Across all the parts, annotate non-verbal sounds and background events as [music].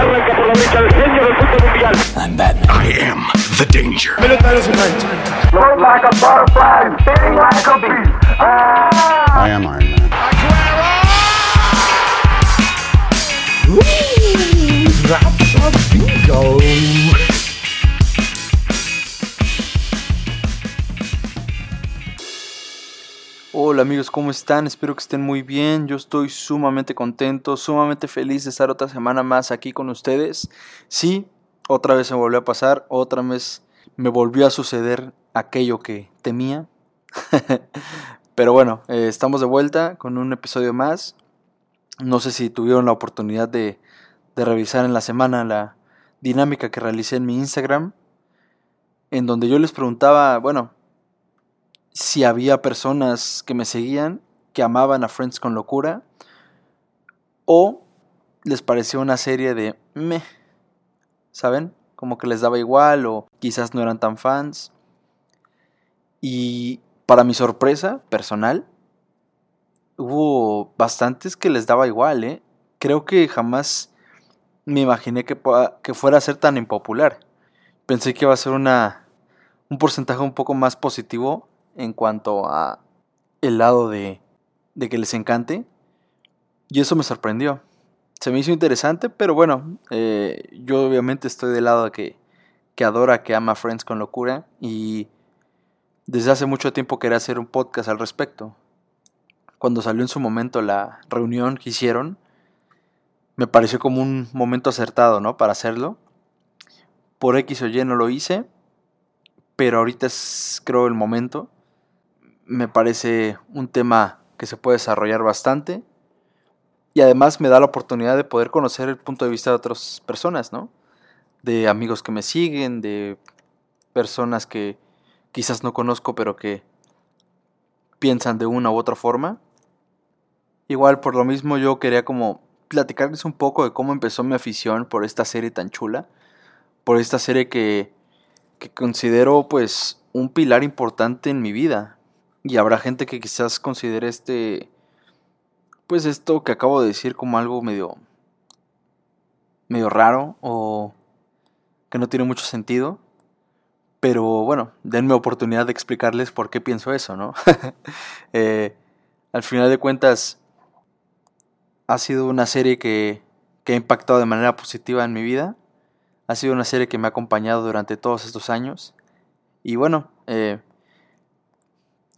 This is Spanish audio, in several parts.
Arranca por la derecha el genio del fútbol mundial. I'm Batman. I am the danger. Float like a butterfly, sting like a bee. Ah! I am Iron Man. Hola amigos, ¿cómo están? Espero que estén muy bien. Yo estoy sumamente contento, sumamente feliz de estar otra semana más aquí con ustedes. Sí, otra vez se volvió a pasar, otra vez me volvió a suceder aquello que temía. [laughs] Pero bueno, eh, estamos de vuelta con un episodio más. No sé si tuvieron la oportunidad de, de revisar en la semana la dinámica que realicé en mi Instagram, en donde yo les preguntaba, bueno, si había personas que me seguían que amaban a Friends con locura o les pareció una serie de me, ¿saben? Como que les daba igual o quizás no eran tan fans. Y para mi sorpresa personal, hubo bastantes que les daba igual, ¿eh? Creo que jamás me imaginé que, que fuera a ser tan impopular. Pensé que iba a ser una, un porcentaje un poco más positivo en cuanto a el lado de, de que les encante. Y eso me sorprendió. Se me hizo interesante, pero bueno, eh, yo obviamente estoy del lado que, que adora, que ama Friends con locura. Y desde hace mucho tiempo quería hacer un podcast al respecto. Cuando salió en su momento la reunión que hicieron, me pareció como un momento acertado, ¿no? Para hacerlo. Por X o Y no lo hice, pero ahorita es creo el momento me parece un tema que se puede desarrollar bastante y además me da la oportunidad de poder conocer el punto de vista de otras personas, ¿no? De amigos que me siguen, de personas que quizás no conozco pero que piensan de una u otra forma. Igual por lo mismo yo quería como platicarles un poco de cómo empezó mi afición por esta serie tan chula, por esta serie que, que considero pues un pilar importante en mi vida, y habrá gente que quizás considere este, pues esto que acabo de decir como algo medio, medio raro o que no tiene mucho sentido. Pero bueno, denme oportunidad de explicarles por qué pienso eso, ¿no? [laughs] Eh, al final de cuentas, ha sido una serie que, que ha impactado de manera positiva en mi vida. Ha sido una serie que me ha acompañado durante todos estos años. Y bueno, eh,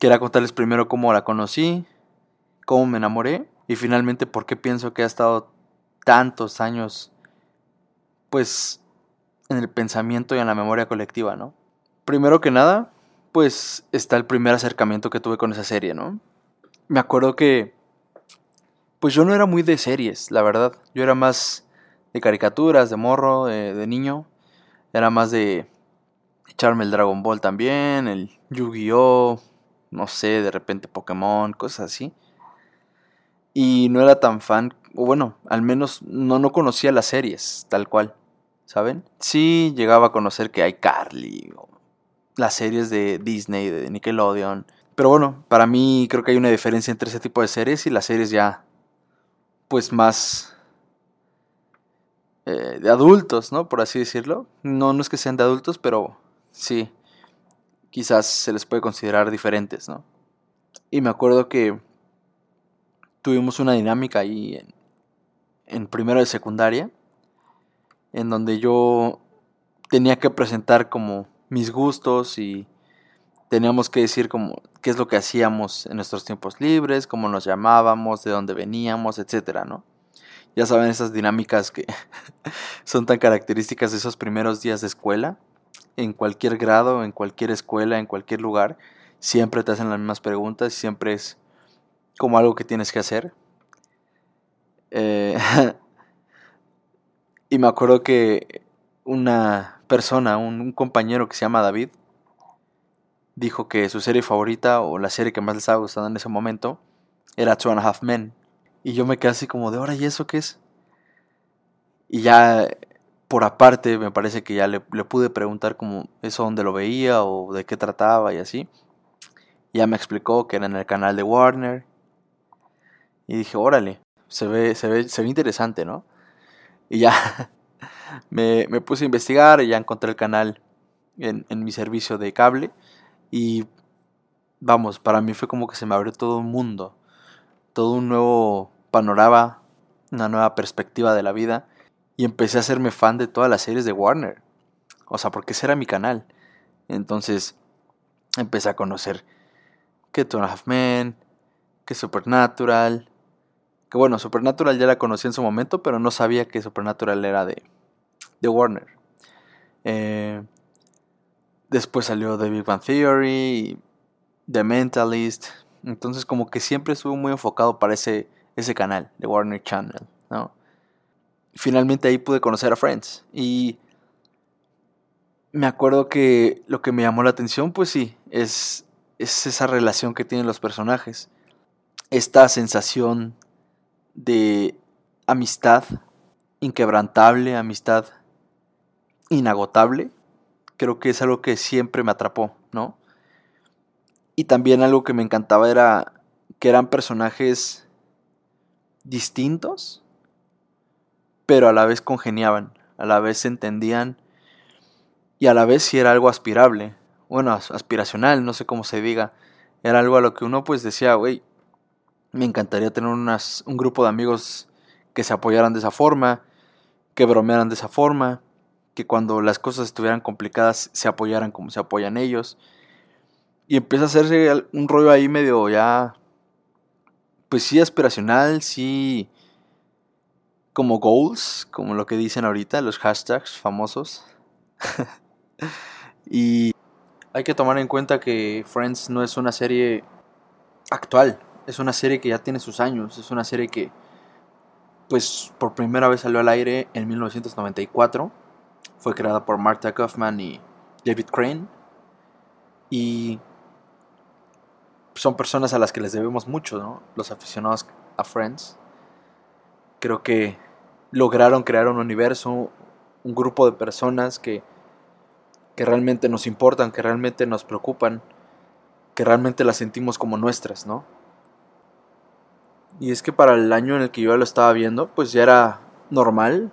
Quería contarles primero cómo la conocí, cómo me enamoré y finalmente por qué pienso que ha estado tantos años pues en el pensamiento y en la memoria colectiva, ¿no? Primero que nada, pues está el primer acercamiento que tuve con esa serie, ¿no? Me acuerdo que pues yo no era muy de series, la verdad. Yo era más de caricaturas, de morro, de, de niño. Era más de echarme el Dragon Ball también, el Yu-Gi-Oh! No sé, de repente Pokémon, cosas así. Y no era tan fan, o bueno, al menos no, no conocía las series, tal cual, ¿saben? Sí llegaba a conocer que hay Carly, las series de Disney, de Nickelodeon. Pero bueno, para mí creo que hay una diferencia entre ese tipo de series y las series ya, pues más eh, de adultos, ¿no? Por así decirlo. No, no es que sean de adultos, pero sí quizás se les puede considerar diferentes, ¿no? Y me acuerdo que tuvimos una dinámica ahí en, primero de secundaria, en donde yo tenía que presentar como mis gustos y teníamos que decir como qué es lo que hacíamos en nuestros tiempos libres, cómo nos llamábamos, de dónde veníamos, etcétera, ¿no? Ya saben esas dinámicas que [laughs] son tan características de esos primeros días de escuela, en cualquier grado, en cualquier escuela, en cualquier lugar, siempre te hacen las mismas preguntas, siempre es como algo que tienes que hacer. Eh, [laughs] y me acuerdo que una persona, un, compañero que se llama David, dijo que su serie favorita o la serie que más le estaba gustando en ese momento era Two and a Half Men. Y yo me quedé así como de, ahora, ¿y eso qué es? Y ya por aparte, me parece que ya le, pude preguntar como eso dónde lo veía o de qué trataba y así. Ya me explicó que era en el canal de Warner. Y dije, órale, se ve, se ve, se ve interesante, ¿no? Y ya [laughs] me, me puse a investigar y ya encontré el canal en, en mi servicio de cable. Y vamos, para mí fue como que se me abrió todo un mundo, todo un nuevo panorama, una nueva perspectiva de la vida. Y empecé a hacerme fan de todas las series de Warner. O sea, porque ese era mi canal. Entonces empecé a conocer que Two and Half Men, que Supernatural. Que bueno, Supernatural ya la conocí en su momento, pero no sabía que Supernatural era de, de Warner. Eh, después salió The Big Bang Theory, The Mentalist. Entonces como que siempre estuve muy enfocado para ese, ese canal de Warner Channel, ¿no? Finalmente ahí pude conocer a Friends y me acuerdo que lo que me llamó la atención, pues sí, es, es esa relación que tienen los personajes. Esta sensación de amistad inquebrantable, amistad inagotable, creo que es algo que siempre me atrapó, ¿no? Y también algo que me encantaba era que eran personajes distintos, pero a la vez congeniaban, a la vez se entendían y a la vez si era algo aspirable, bueno, aspiracional, no sé cómo se diga, era algo a lo que uno pues decía, güey, me encantaría tener unas, un grupo de amigos que se apoyaran de esa forma, que bromearan de esa forma, que cuando las cosas estuvieran complicadas se apoyaran como se apoyan ellos. Y empieza a hacerse un rollo ahí medio ya, pues sí aspiracional, sí como goals, como lo que dicen ahorita, los hashtags famosos. [laughs] y hay que tomar en cuenta que Friends no es una serie actual, es una serie que ya tiene sus años, es una serie que pues por primera vez salió al aire en 1994, fue creada por Martha Kaufman y David Crane y son personas a las que les debemos mucho, ¿no? Los aficionados a Friends. Creo que lograron crear un universo, un grupo de personas que que realmente nos importan, que realmente nos preocupan, que realmente las sentimos como nuestras, ¿no? Y es que para el año en el que yo lo estaba viendo, pues ya era normal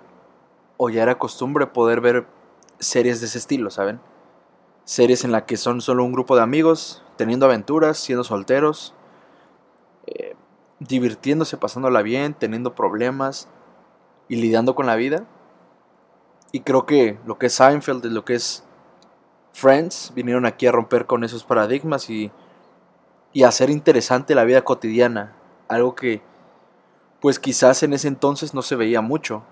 o ya era costumbre poder ver series de ese estilo, ¿saben? Series en las que son solo un grupo de amigos, teniendo aventuras, siendo solteros, eh, divirtiéndose, pasándola bien, teniendo problemas y lidiando con la vida. Y creo que lo que es Seinfeld, lo que es Friends vinieron aquí a romper con esos paradigmas y, y hacer interesante la vida cotidiana, algo que pues quizás en ese entonces no se veía mucho.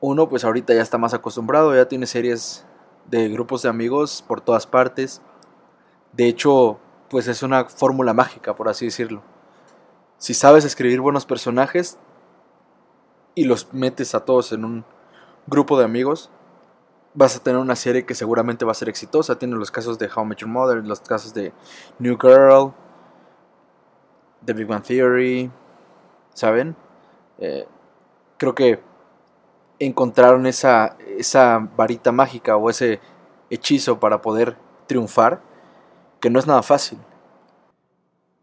Uno pues ahorita ya está más acostumbrado, ya tiene series de grupos de amigos por todas partes. De hecho, pues es una fórmula mágica, por así decirlo. Si sabes escribir buenos personajes y los metes a todos en un grupo de amigos, vas a tener una serie que seguramente va a ser exitosa. Tiene los casos de How I Met Your Mother, los casos de New Girl, The Big Bang Theory, ¿saben? Eh, creo que encontraron esa, esa varita mágica o ese hechizo para poder triunfar, que no es nada fácil.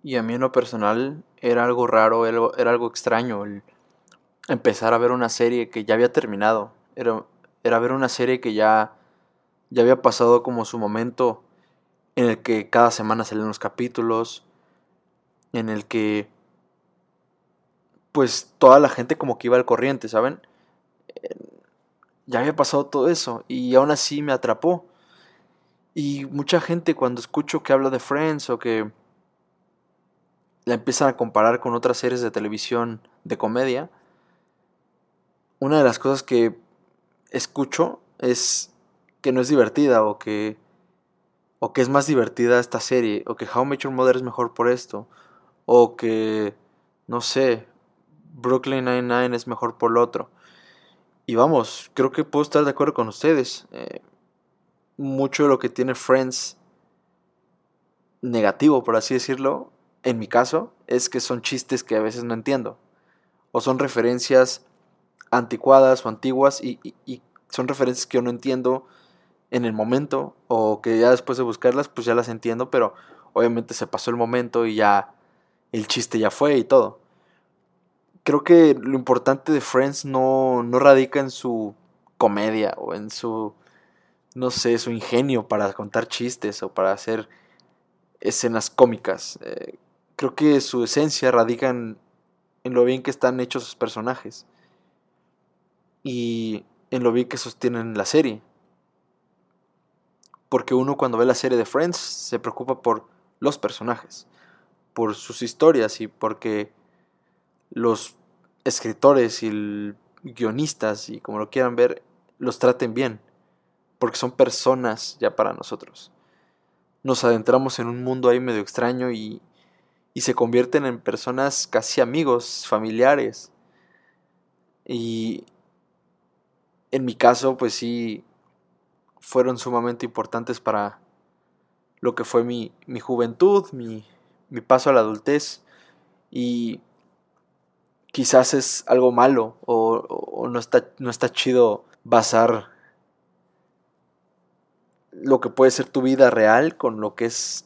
Y a mí en lo personal era algo raro, era algo extraño empezar a ver una serie que ya había terminado. Era, era ver una serie que ya, ya había pasado como su momento en el que cada semana salían los capítulos, en el que pues toda la gente como que iba al corriente, ¿saben? Ya había pasado todo eso y aún así me atrapó. Y mucha gente cuando escucho que habla de Friends o que la empiezan a comparar con otras series de televisión de comedia, una de las cosas que escucho es que no es divertida o que o que es más divertida esta serie o que How I Met Mother es mejor por esto o que no sé Brooklyn Nine-Nine es mejor por lo otro. Y vamos creo que puedo estar de acuerdo con ustedes. Eh, mucho de lo que tiene Friends negativo por así decirlo en mi caso es que son chistes que a veces no entiendo o son referencias anticuadas o antiguas y, son referencias que yo no entiendo en el momento o que ya después de buscarlas pues ya las entiendo, pero obviamente se pasó el momento y ya el chiste ya fue y todo. Creo que lo importante de Friends no, no radica en su comedia o en su, no sé, su ingenio para contar chistes o para hacer escenas cómicas. Eh, creo que su esencia radica en, en lo bien que están hechos sus personajes y en lo bien que sostienen la serie. Porque uno cuando ve la serie de Friends se preocupa por los personajes, por sus historias y porque los escritores y guionistas y como lo quieran ver los traten bien, porque son personas ya para nosotros. Nos adentramos en un mundo ahí medio extraño y, y se convierten en personas casi amigos, familiares. Y en mi caso, pues sí, fueron sumamente importantes para lo que fue mi, mi juventud, mi, mi paso a la adultez. Y quizás es algo malo o, o, no, está, no está chido basar lo que puede ser tu vida real con lo que es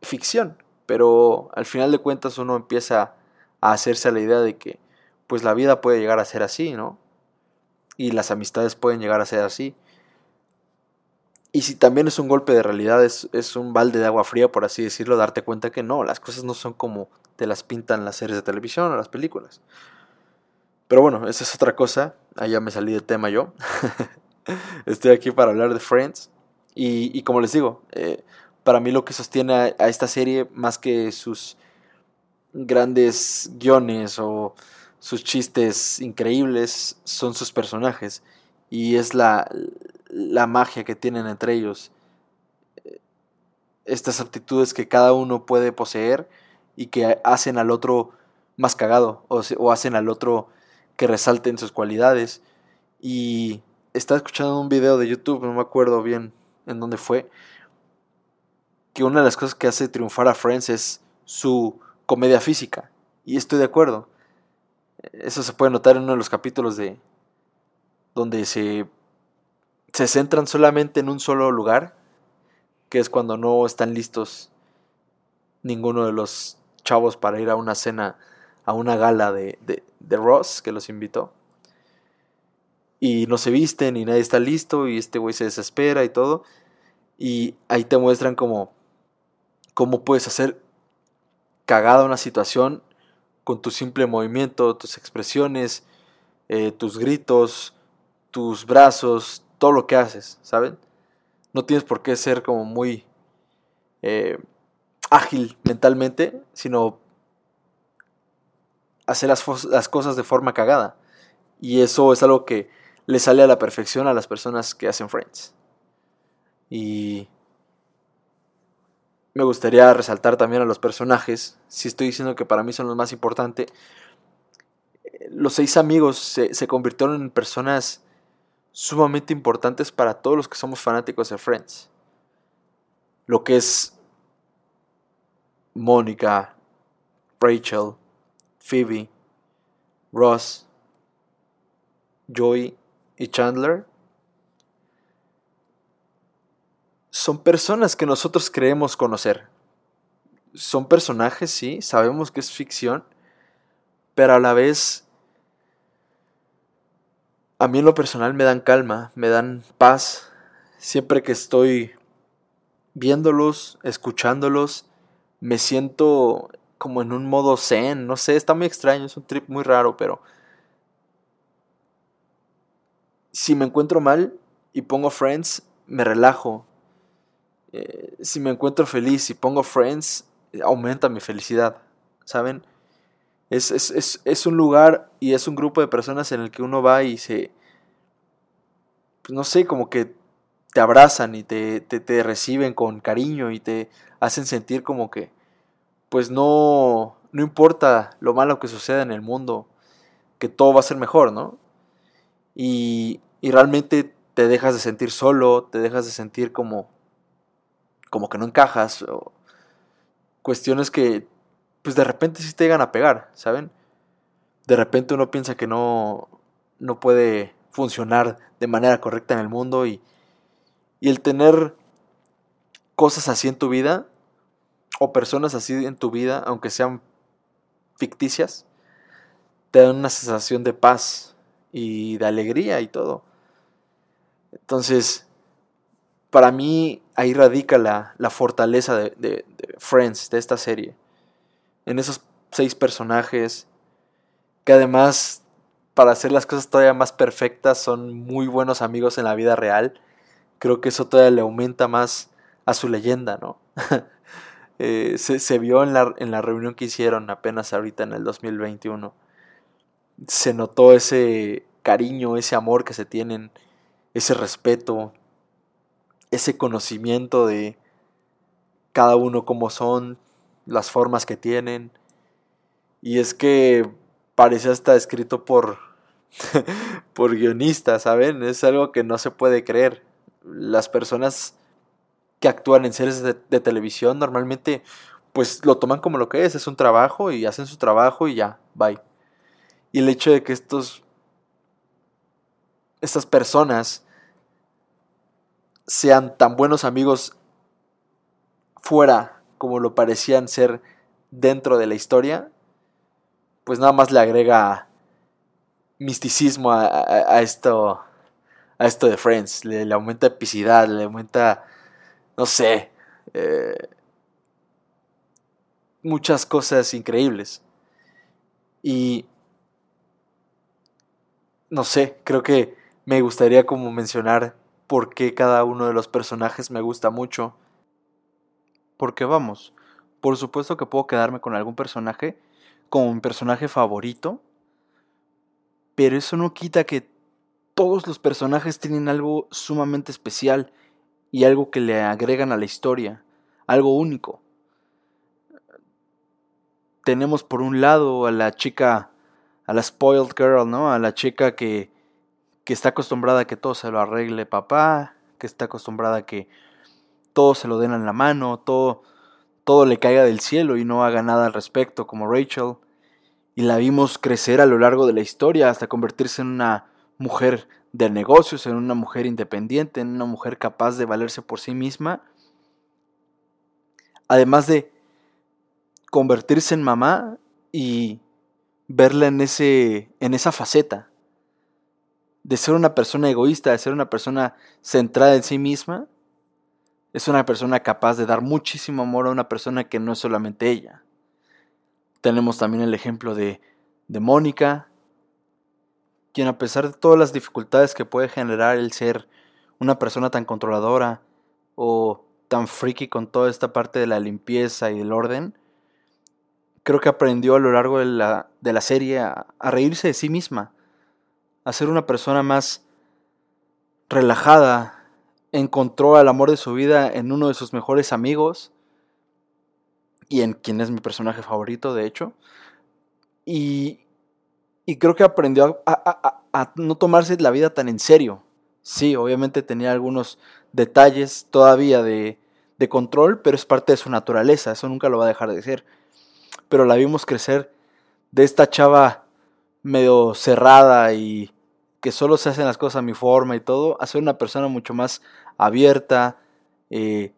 ficción. Pero al final de cuentas uno empieza a hacerse a la idea de que pues la vida puede llegar a ser así, ¿no? Y las amistades pueden llegar a ser así. Y si también es un golpe de realidad, es, es, un balde de agua fría, por así decirlo, darte cuenta que no, las cosas no son como te las pintan las series de televisión o las películas. Pero bueno, esa es otra cosa. Allá me salí del tema yo. [laughs] Estoy aquí para hablar de Friends. Y, y como les digo, eh, para mí lo que sostiene a, esta serie, más que sus grandes guiones o sus chistes increíbles, son sus personajes. Y es la, la magia que tienen entre ellos. Estas aptitudes que cada uno puede poseer y que hacen al otro más cagado o, o hacen al otro que resalten sus cualidades. Y estaba escuchando un video de YouTube, no me acuerdo bien en dónde fue, que una de las cosas que hace triunfar a Friends es su comedia física. Y estoy de acuerdo. Eso se puede notar en uno de los capítulos de donde se se centran solamente en un solo lugar, que es cuando no están listos ninguno de los chavos para ir a una cena, a una gala de, de, de Ross que los invitó. Y no se visten y nadie está listo y este güey se desespera y todo. Y ahí te muestran cómo, cómo puedes hacer cagada una situación con tu simple movimiento, tus expresiones, eh, tus gritos, tus brazos, todo lo que haces, ¿saben? No tienes por qué ser como muy eh, ágil mentalmente, sino hacer las, las, cosas de forma cagada. Y eso es algo que le sale a la perfección a las personas que hacen Friends. Y me gustaría resaltar también a los personajes. Si estoy diciendo que para mí son los más importantes, los seis amigos se, se convirtieron en personas sumamente importantes para todos los que somos fanáticos de Friends. Lo que es Mónica, Rachel, Phoebe, Ross, Joey y Chandler son personas que nosotros creemos conocer. Son personajes, sí, sabemos que es ficción, pero a la vez a mí en lo personal me dan calma, me dan paz. Siempre que estoy viéndolos, escuchándolos, me siento como en un modo zen, no sé, está muy extraño, es un trip muy raro, pero si me encuentro mal y pongo Friends, me relajo. Eh, si me encuentro feliz y pongo Friends, aumenta mi felicidad, ¿saben? Es, es, es, es, un lugar y es un grupo de personas en el que uno va y se, pues no sé, como que te abrazan y te, te, te reciben con cariño y te hacen sentir como que, pues no, no importa lo malo que suceda en el mundo, que todo va a ser mejor, ¿no? Y, y realmente te dejas de sentir solo, te dejas de sentir como, como que no encajas, o cuestiones que pues de repente sí te llegan a pegar, ¿saben? De repente uno piensa que no, no puede funcionar de manera correcta en el mundo y, y el tener cosas así en tu vida o personas así en tu vida, aunque sean ficticias, te dan una sensación de paz y de alegría y todo. Entonces, para mí ahí radica la, la fortaleza de, de, de Friends, de esta serie. En esos seis personajes, que además, para hacer las cosas todavía más perfectas, son muy buenos amigos en la vida real. Creo que eso todavía le aumenta más a su leyenda, ¿no? [laughs] eh, se, se, vio en la, en la reunión que hicieron apenas ahorita en el 2021. Se notó ese cariño, ese amor que se tienen, ese respeto, ese conocimiento de cada uno como son, las formas que tienen. Y es que parece hasta escrito por, [laughs] por guionistas, ¿saben? Es algo que no se puede creer. Las personas que actúan en series de, de, televisión normalmente pues lo toman como lo que es, es un trabajo y hacen su trabajo y ya, bye. Y el hecho de que estos estas personas sean tan buenos amigos fuera como lo parecían ser dentro de la historia, pues nada más le agrega misticismo a, esto a esto de Friends, le, le, aumenta epicidad, le aumenta, no sé, eh, muchas cosas increíbles. Y, no sé, creo que me gustaría como mencionar por qué cada uno de los personajes me gusta mucho. Porque vamos, por supuesto que puedo quedarme con algún personaje como mi personaje favorito, pero eso no quita que todos los personajes tienen algo sumamente especial y algo que le agregan a la historia, algo único. Tenemos por un lado a la chica, a la spoiled girl, ¿no? A la chica que, que está acostumbrada a que todo se lo arregle papá, que está acostumbrada a que todo se lo den en la mano, todo, todo le caiga del cielo y no haga nada al respecto, como Rachel. Y la vimos crecer a lo largo de la historia hasta convertirse en una mujer de negocios, en una mujer independiente, en una mujer capaz de valerse por sí misma. Además de convertirse en mamá y verla en, ese, en esa faceta de ser una persona egoísta, de ser una persona centrada en sí misma, es una persona capaz de dar muchísimo amor a una persona que no es solamente ella. Tenemos también el ejemplo de, de Mónica, quien a pesar de todas las dificultades que puede generar el ser una persona tan controladora o tan friki con toda esta parte de la limpieza y del orden, creo que aprendió a lo largo de la, de la serie a, a reírse de sí misma, a ser una persona más relajada, encontró al amor de su vida en uno de sus mejores amigos y en quien es mi personaje favorito, de hecho. Y, y creo que aprendió a, a, no tomarse la vida tan en serio. Sí, obviamente tenía algunos detalles todavía de, de control, pero es parte de su naturaleza, eso nunca lo va a dejar de ser. Pero la vimos crecer de esta chava medio cerrada y que solo se hacen las cosas a mi forma y todo, a ser una persona mucho más abierta, eh,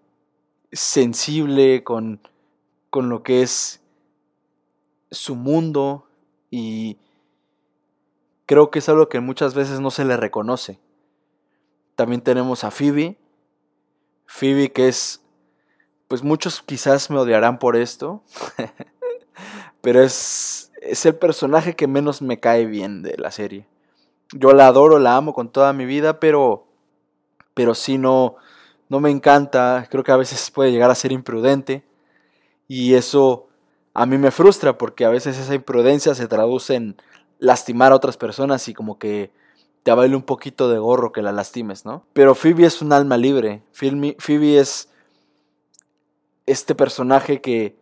sensible con, con lo que es su mundo y creo que es algo que muchas veces no se le reconoce. También tenemos a Phoebe, Phoebe que es, pues muchos quizás me odiarán por esto, [laughs] pero es, es el personaje que menos me cae bien de la serie. Yo la adoro, la amo con toda mi vida, pero, pero sí no, no me encanta. Creo que a veces puede llegar a ser imprudente. Y eso a mí me frustra porque a veces esa imprudencia se traduce en lastimar a otras personas y como que te baile un poquito de gorro que la lastimes, ¿no? Pero Phoebe es un alma libre. Phoebe es este personaje que,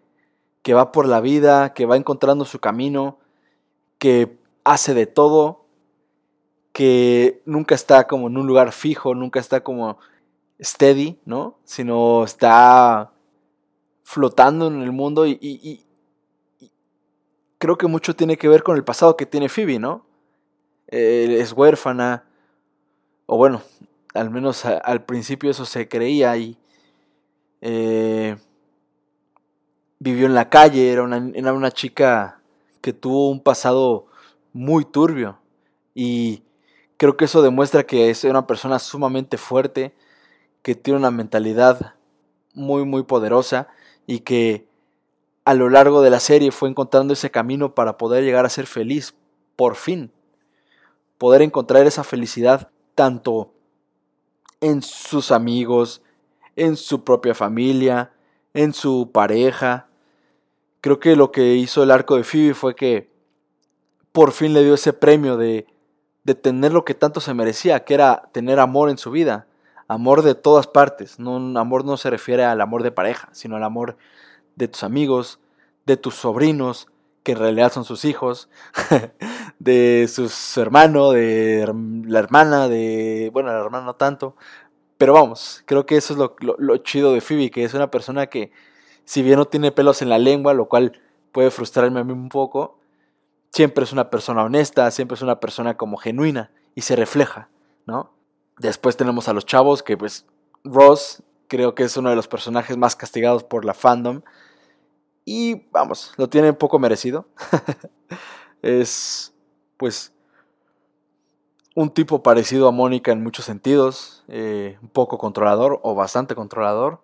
que va por la vida, que va encontrando su camino, que hace de todo que nunca está como en un lugar fijo, nunca está como steady, ¿no? Sino está flotando en el mundo y, creo que mucho tiene que ver con el pasado que tiene Phoebe, ¿no? Es huérfana, o bueno, al menos al principio eso se creía y eh, vivió en la calle, era una, era una chica que tuvo un pasado muy turbio y Creo que eso demuestra que es una persona sumamente fuerte, que tiene una mentalidad muy, muy poderosa y que a lo largo de la serie fue encontrando ese camino para poder llegar a ser feliz, por fin. Poder encontrar esa felicidad tanto en sus amigos, en su propia familia, en su pareja. Creo que lo que hizo el arco de Phoebe fue que por fin le dio ese premio de, de tener lo que tanto se merecía, que era tener amor en su vida. Amor de todas partes. No, amor no se refiere al amor de pareja, sino al amor de tus amigos, de tus sobrinos, que en realidad son sus hijos, [laughs] de su hermano, de la hermana, de... Bueno, la hermana no tanto. Pero vamos, creo que eso es lo, lo, chido de Phoebe, que es una persona que, si bien no tiene pelos en la lengua, lo cual puede frustrarme a mí un poco, siempre es una persona honesta, siempre es una persona como genuina y se refleja, ¿no? Después tenemos a los chavos, que pues Ross creo que es uno de los personajes más castigados por la fandom. Y vamos, lo tiene un poco merecido. [laughs] es pues un tipo parecido a Mónica en muchos sentidos, eh, un poco controlador o bastante controlador,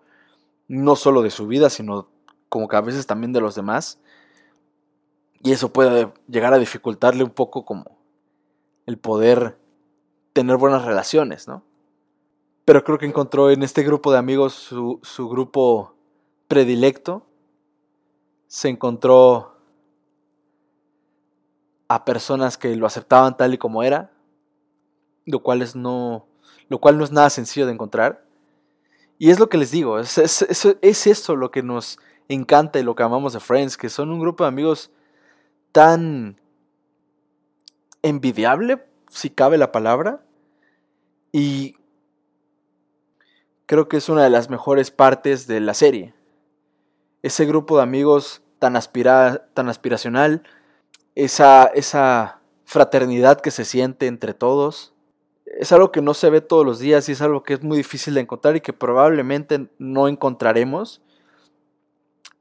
no solo de su vida, sino como que a veces también de los demás. Y eso puede llegar a dificultarle un poco como el poder tener buenas relaciones, ¿no? Pero creo que encontró en este grupo de amigos su, su grupo predilecto. Se encontró a personas que lo aceptaban tal y como era, lo cual es no, lo cual no es nada sencillo de encontrar. Y es lo que les digo, es, es, es, lo que nos encanta y lo que amamos de Friends, que son un grupo de amigos tan envidiable, si cabe la palabra, y creo que es una de las mejores partes de la serie. Ese grupo de amigos tan, aspira, tan aspiracional, esa, esa fraternidad que se siente entre todos, es algo que no se ve todos los días y es algo que es muy difícil de encontrar y que probablemente no encontraremos,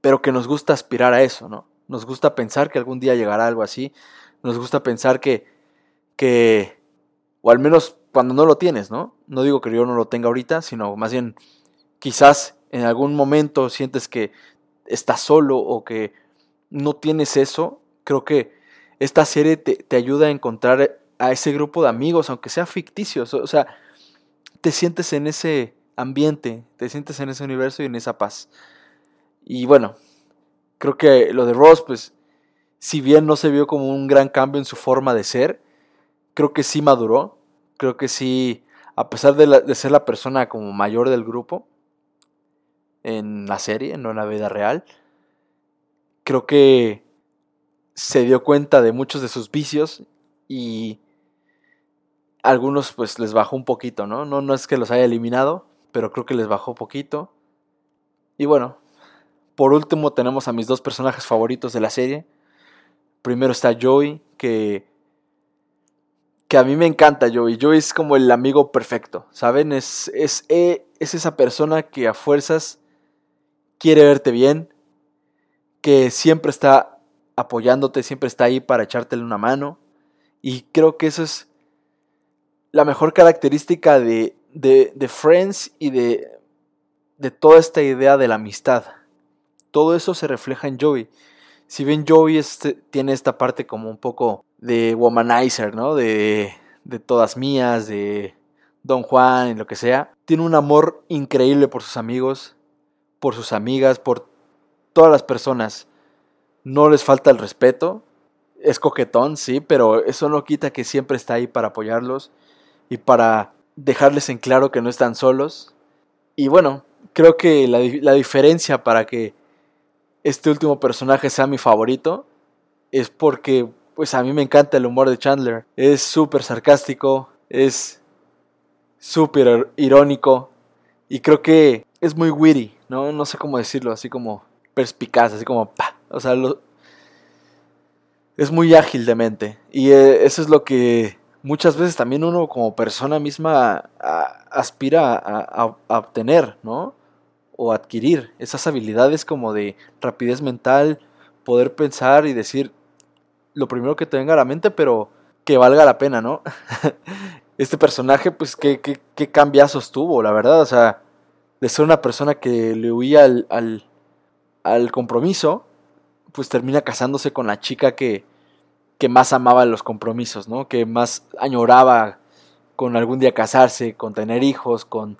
pero que nos gusta aspirar a eso, ¿no? Nos gusta pensar que algún día llegará algo así, nos gusta pensar que, que o al menos cuando no lo tienes, ¿no? No digo que yo no lo tenga ahorita, sino más bien quizás en algún momento sientes que estás solo o que no tienes eso, creo que esta serie te, ayuda a encontrar a ese grupo de amigos, aunque sea ficticios, o sea, te sientes en ese ambiente, te sientes en ese universo y en esa paz. Y bueno, creo que lo de Ross, pues, si bien no se vio como un gran cambio en su forma de ser, creo que sí maduró, creo que sí, a pesar de, ser la persona como mayor del grupo en la serie, no en la vida real, creo que se dio cuenta de muchos de sus vicios y algunos pues les bajó un poquito, ¿no? No, no es que los haya eliminado, pero creo que les bajó poquito. Y bueno, por último tenemos a mis dos personajes favoritos de la serie. Primero está Joey, que que a mí me encanta Joey. Joey es como el amigo perfecto, ¿saben? Es, es, eh, es esa persona que a fuerzas quiere verte bien, que siempre está apoyándote, siempre está ahí para echártele una mano. Y creo que eso es la mejor característica de, de, de Friends y de, de toda esta idea de la amistad. Todo eso se refleja en Joey. Si bien Joey tiene esta parte como un poco de womanizer, ¿no? De, de todas mías, de Don Juan y lo que sea. Tiene un amor increíble por sus amigos, por sus amigas, por todas las personas. No les falta el respeto. Es coquetón, sí, pero eso no quita que siempre está ahí para apoyarlos y para dejarles en claro que no están solos. Y bueno, creo que la, la diferencia para que este último personaje sea mi favorito es porque pues a mí me encanta el humor de Chandler. Es súper sarcástico, es súper irónico y creo que es muy witty, ¿no? No sé cómo decirlo, así como perspicaz, así como pa. O sea, es muy ágil de mente y eh, eso es lo que muchas veces también uno como persona misma aspira a, a obtener, ¿no? O adquirir esas habilidades como de rapidez mental, poder pensar y decir, lo primero que te venga a la mente, pero que valga la pena, ¿no? [laughs] este personaje, pues, qué, qué, qué cambiazos tuvo, la verdad, o sea, de ser una persona que le huía al, al, compromiso, pues termina casándose con la chica que, que más amaba los compromisos, ¿no? Que más añoraba con algún día casarse, con tener hijos, con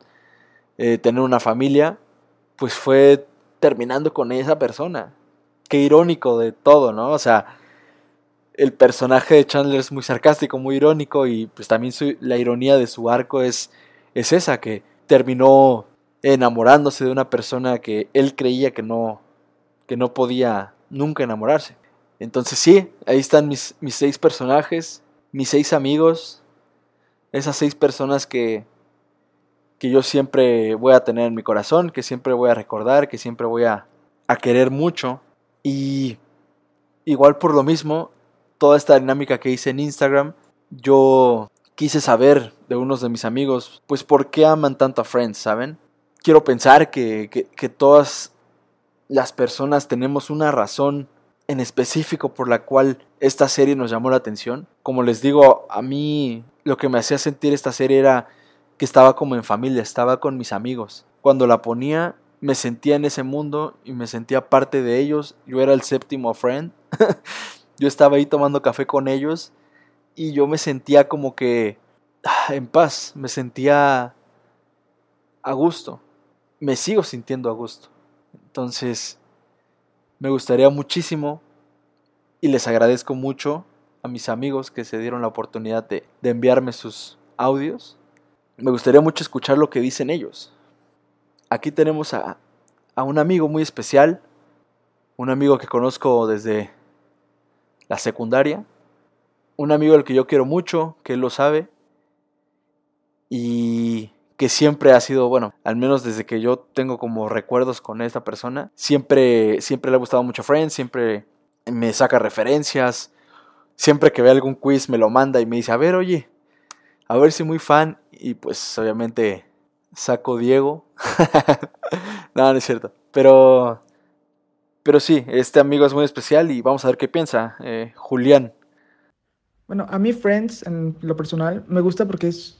eh, tener una familia, pues fue terminando con esa persona. Qué irónico de todo, ¿no? O sea, el personaje de Chandler es muy sarcástico, muy irónico y pues también la ironía de su arco es, es esa, que terminó enamorándose de una persona que él creía que no, que no podía nunca enamorarse. Entonces sí, ahí están mis, mis seis personajes, mis seis amigos, esas seis personas que, que yo siempre voy a tener en mi corazón, que siempre voy a recordar, que siempre voy a, a querer mucho. Y igual por lo mismo, toda esta dinámica que hice en Instagram, yo quise saber de unos de mis amigos, pues por qué aman tanto a Friends, ¿saben? Quiero pensar que, que, que todas las personas tenemos una razón en específico por la cual esta serie nos llamó la atención. Como les digo, a mí lo que me hacía sentir esta serie era que estaba como en familia, estaba con mis amigos. Cuando la ponía, me sentía en ese mundo y me sentía parte de ellos. Yo era el séptimo friend. [laughs] yo estaba ahí tomando café con ellos y yo me sentía como que ah, en paz, me sentía a gusto. Me sigo sintiendo a gusto. Entonces, me gustaría muchísimo y les agradezco mucho a mis amigos que se dieron la oportunidad de, de, enviarme sus audios. Me gustaría mucho escuchar lo que dicen ellos. Aquí tenemos a, a un amigo muy especial, un amigo que conozco desde la secundaria, un amigo al que yo quiero mucho, que él lo sabe, y que siempre ha sido, bueno, al menos desde que yo tengo como recuerdos con esta persona, siempre, siempre le ha gustado mucho Friends, siempre me saca referencias, siempre que ve algún quiz me lo manda y me dice, a ver, oye, a ver si muy fan, y pues obviamente saco Diego. [laughs] no, no es cierto, pero, pero sí, este amigo es muy especial y vamos a ver qué piensa, eh, Julián. Bueno, a mí Friends, en lo personal, me gusta porque es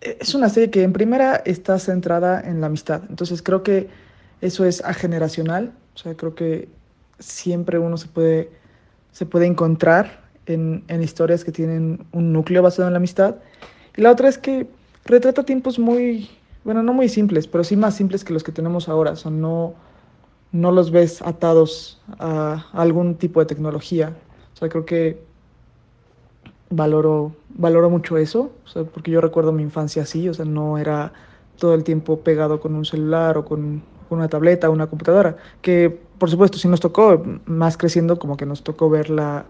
es una serie que en primera está centrada en la amistad. Entonces creo que eso es ageneracional. O sea, creo que siempre uno se puede, se puede encontrar en, en historias que tienen un núcleo basado en la amistad. Y la otra es que retrata tiempos muy, bueno, no muy simples, pero sí más simples que los que tenemos ahora. Sea, no, no los ves atados a algún tipo de tecnología. O sea, creo que valoro, valoro mucho eso, o sea, porque yo recuerdo mi infancia así, o sea, no era todo el tiempo pegado con un celular o con una tableta o una computadora, que por supuesto sí nos tocó, más creciendo como que nos tocó ver la,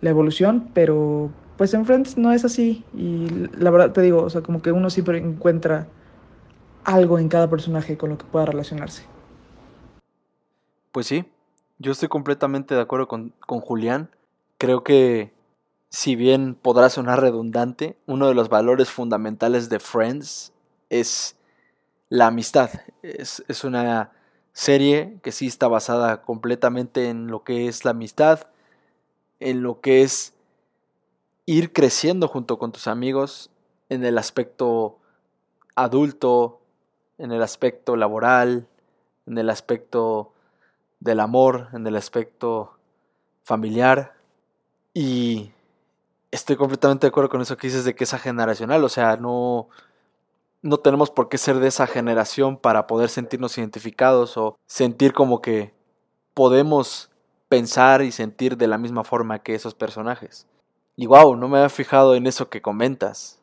la evolución, pero pues en Friends no es así y la verdad te digo, o sea, como que uno siempre encuentra algo en cada personaje con lo que pueda relacionarse. Pues sí, yo estoy completamente de acuerdo con, con Julián. Creo que si bien podrá sonar redundante, uno de los valores fundamentales de Friends es la amistad. Es, es, una serie que sí está basada completamente en lo que es la amistad, en lo que es ir creciendo junto con tus amigos en el aspecto adulto, en el aspecto laboral, en el aspecto del amor, en el aspecto familiar. Y estoy completamente de acuerdo con eso que dices de que es generacional, o sea, no, no tenemos por qué ser de esa generación para poder sentirnos identificados o sentir como que podemos pensar y sentir de la misma forma que esos personajes. Y wow, no me había fijado en eso que comentas.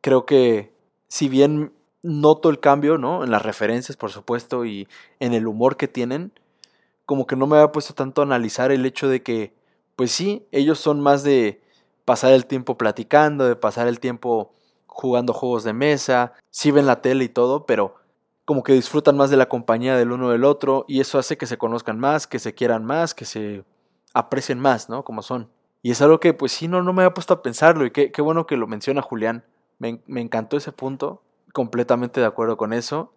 Creo que si bien noto el cambio, ¿no? En las referencias, por supuesto, y en el humor que tienen, como que no me había puesto tanto a analizar el hecho de que, pues sí, ellos son más de pasar el tiempo platicando, de pasar el tiempo jugando juegos de mesa, sí ven la tele y todo, pero como que disfrutan más de la compañía del uno del otro y eso hace que se conozcan más, que se quieran más, que se aprecien más, ¿no? Como son. Y es algo que pues sí, no, no me había puesto a pensarlo y qué, qué bueno que lo menciona Julián. Me, me encantó ese punto, completamente de acuerdo con eso.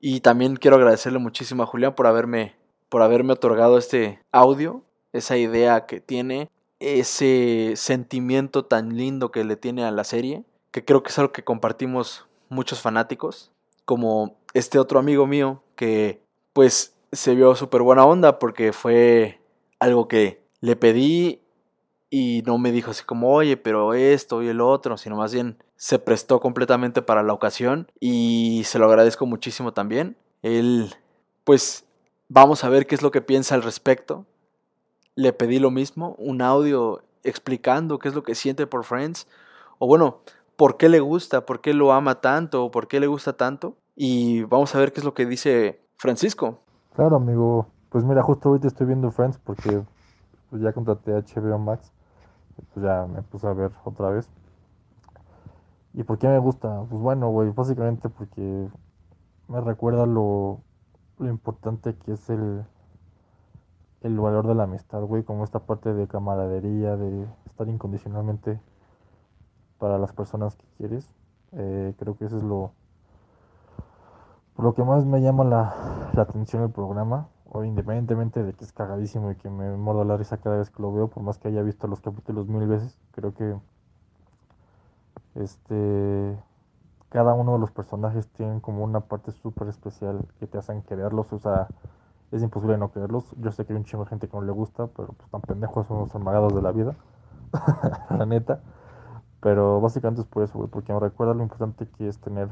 Y también quiero agradecerle muchísimo a Julián por haberme, por haberme otorgado este audio, esa idea que tiene ese sentimiento tan lindo que le tiene a la serie, que creo que es algo que compartimos muchos fanáticos, como este otro amigo mío que pues se vio súper buena onda porque fue algo que le pedí y no me dijo así como, oye, pero esto y el otro, sino más bien se prestó completamente para la ocasión y se lo agradezco muchísimo también. Él, pues, vamos a ver qué es lo que piensa al respecto. Le pedí lo mismo, un audio explicando qué es lo que siente por Friends, o bueno, por qué le gusta, por qué lo ama tanto, o por qué le gusta tanto. Y vamos a ver qué es lo que dice Francisco. Claro, amigo. Pues mira, justo ahorita estoy viendo Friends porque pues ya contraté HBO Max. Pues ya me puse a ver otra vez. ¿Y por qué me gusta? Pues bueno, güey, básicamente porque me recuerda lo, lo importante que es el, el valor de la amistad, güey, como esta parte de camaradería, de estar incondicionalmente para las personas que quieres. Eh, creo que eso es lo, lo que más me llama la, la atención del programa. O independientemente de que es cagadísimo y que me mordo la risa cada vez que lo veo, por más que haya visto los capítulos mil veces, creo que este cada uno de los personajes tienen como una parte súper especial que te hacen quererlos, o sea, es imposible no quererlos. Yo sé que hay un chingo de gente que no le gusta, pero pues tan pendejos son los amagados de la vida, [laughs] la neta. Pero básicamente es por eso, porque me recuerda lo importante que es tener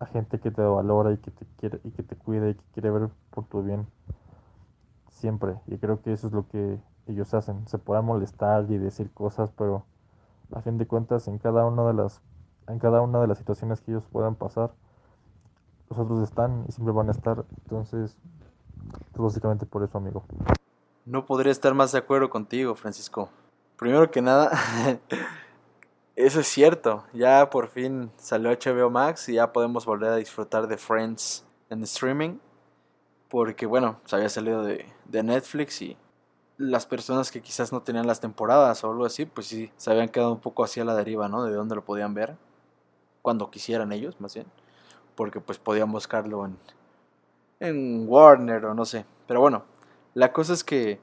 a gente que te valora y que te quiere y que te cuida y que quiere ver por tu bien siempre. Y creo que eso es lo que ellos hacen. Se pueden molestar y decir cosas, pero a fin de cuentas en cada una de las en cada una de las situaciones que ellos puedan pasar, los otros están y siempre van a estar. Entonces, es básicamente por eso, amigo. No podría estar más de acuerdo contigo, Francisco. Primero que nada, [laughs] eso es cierto. Ya por fin salió HBO Max y ya podemos volver a disfrutar de Friends en streaming. Porque bueno, se había salido de, de Netflix y las personas que quizás no tenían las temporadas o algo así, pues sí, se habían quedado un poco así a la deriva, ¿no? De dónde lo podían ver. Cuando quisieran ellos, más bien. Porque pues podían buscarlo en, en Warner o no sé. Pero bueno, la cosa es que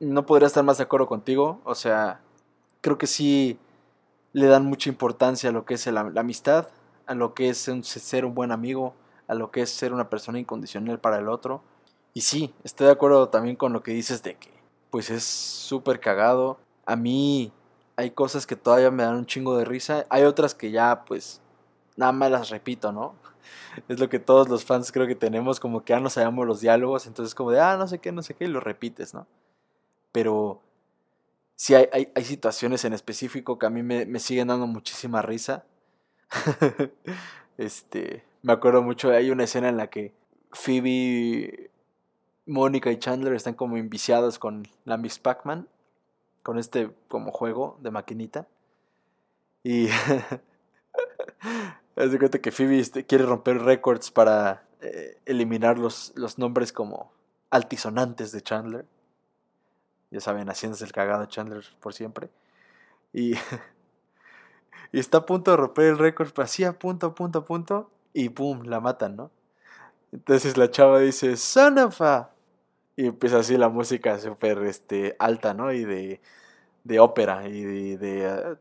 no podría estar más de acuerdo contigo. O sea, creo que sí le dan mucha importancia a lo que es la, amistad, a lo que es ser un buen amigo, a lo que es ser una persona incondicional para el otro. Y sí, estoy de acuerdo también con lo que dices de que pues es súper cagado. A mí hay cosas que todavía me dan un chingo de risa. Hay otras que ya pues nada más las repito, ¿no? [laughs] Es lo que todos los fans creo que tenemos, como que ya no sabemos los diálogos, entonces como de, ah, no sé qué, no sé qué, y lo repites, ¿no? Pero sí hay, hay, situaciones en específico que a mí me, me siguen dando muchísima risa. [laughs] este, me acuerdo mucho, hay una escena en la que Phoebe Mónica y Chandler están como enviciados con la Miss Pac-Man, con este como juego de maquinita. Y [laughs] haz de cuenta que Phoebe este, quiere romper récords para eh, eliminar los, los nombres como altisonantes de Chandler. Ya saben, haciéndose el cagado Chandler por siempre. Y, [laughs] y está a punto de romper el récord, así a punto, a punto, a punto. Y pum, la matan, ¿no? Entonces la chava dice, son of a... Y empieza así la música súper este, alta, ¿no? Y de, de ópera y de...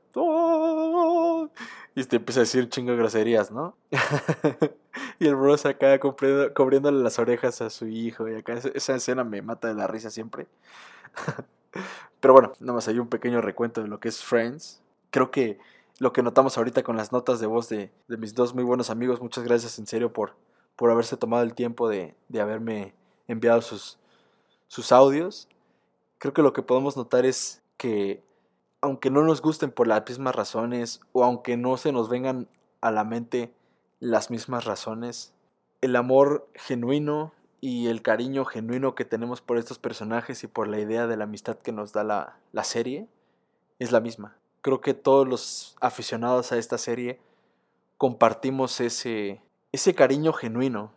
y te empieza a decir chingo de groserías, ¿no? [laughs] y el bro acá cubriéndole las orejas a su hijo. Y acá esa escena me mata de la risa siempre. [laughs] Pero bueno, nada más hay un pequeño recuento de lo que es Friends. Creo que lo que notamos ahorita con las notas de voz de, de mis dos muy buenos amigos, muchas gracias en serio por, por haberse tomado el tiempo de, de haberme enviado sus, sus audios. Creo que lo que podemos notar es que aunque no nos gusten por las mismas razones o aunque no se nos vengan a la mente las mismas razones, el amor genuino y el cariño genuino que tenemos por estos personajes y por la idea de la amistad que nos da la, la serie es la misma. Creo que todos los aficionados a esta serie compartimos ese, ese cariño genuino,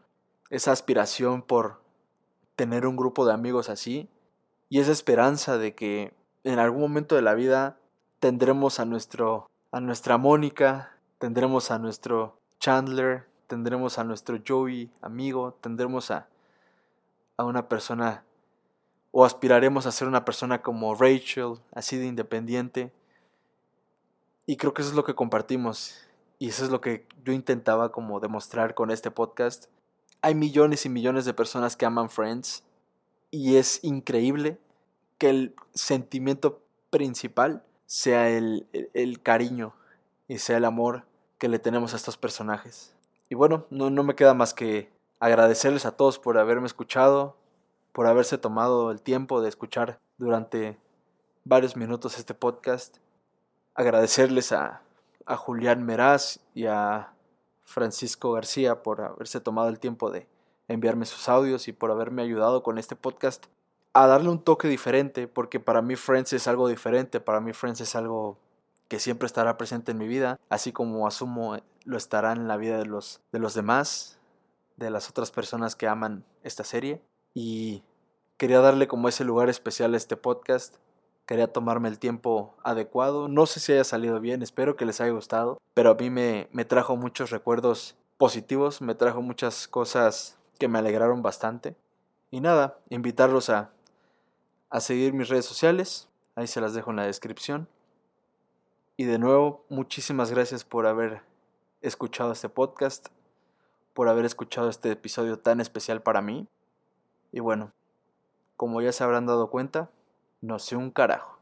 esa aspiración por tener un grupo de amigos así y esa esperanza de que en algún momento de la vida tendremos a nuestro a nuestra Mónica, tendremos a nuestro Chandler, tendremos a nuestro Joey amigo, tendremos a a una persona o aspiraremos a ser una persona como Rachel, así de independiente. Y creo que eso es lo que compartimos y eso es lo que yo intentaba como demostrar con este podcast. Hay millones y millones de personas que aman Friends y es increíble que el sentimiento principal sea el, el, cariño y sea el amor que le tenemos a estos personajes. Y bueno, no, no me queda más que agradecerles a todos por haberme escuchado, por haberse tomado el tiempo de escuchar durante varios minutos este podcast. Agradecerles a, a Julián Meraz y a Francisco García por haberse tomado el tiempo de enviarme sus audios y por haberme ayudado con este podcast a darle un toque diferente, porque para mí Friends es algo diferente, para mí Friends es algo que siempre estará presente en mi vida, así como asumo lo estará en la vida de los, de los demás, de las otras personas que aman esta serie. Y quería darle como ese lugar especial a este podcast. Quería tomarme el tiempo adecuado. No sé si haya salido bien, espero que les haya gustado. Pero a mí me, me trajo muchos recuerdos positivos, me trajo muchas cosas que me alegraron bastante. Y nada, invitarlos a, a seguir mis redes sociales. Ahí se las dejo en la descripción. Y de nuevo, muchísimas gracias por haber escuchado este podcast, por haber escuchado este episodio tan especial para mí. Y bueno, como ya se habrán dado cuenta, no sé un carajo.